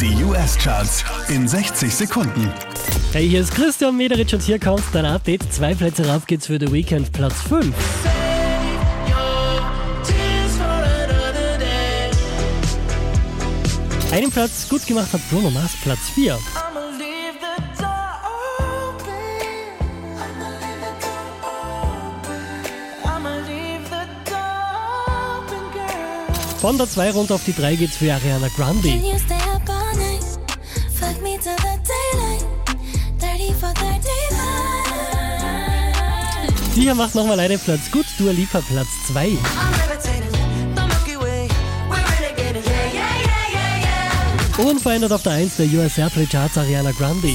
Die US-Charts in 60 Sekunden. Hey, hier ist Christian Mederich und hier kommt dein Update. Zwei Plätze rauf geht's für The Weekend, Platz 5. Einen Platz gut gemacht hat Bruno Mars, Platz 4. Von der 2 runter auf die 3 geht's für Ariana Grande. Can you stay up all night? Fuck me till the daylight. 30 for 35. Die hier macht nochmal einen Platz gut. Dua Lipa, Platz 2. I'm levitating, the Milky Way. We're renegading, yeah, yeah, yeah, yeah, yeah. Unverändert auf der 1 der US Airplay Charts Ariana Grande.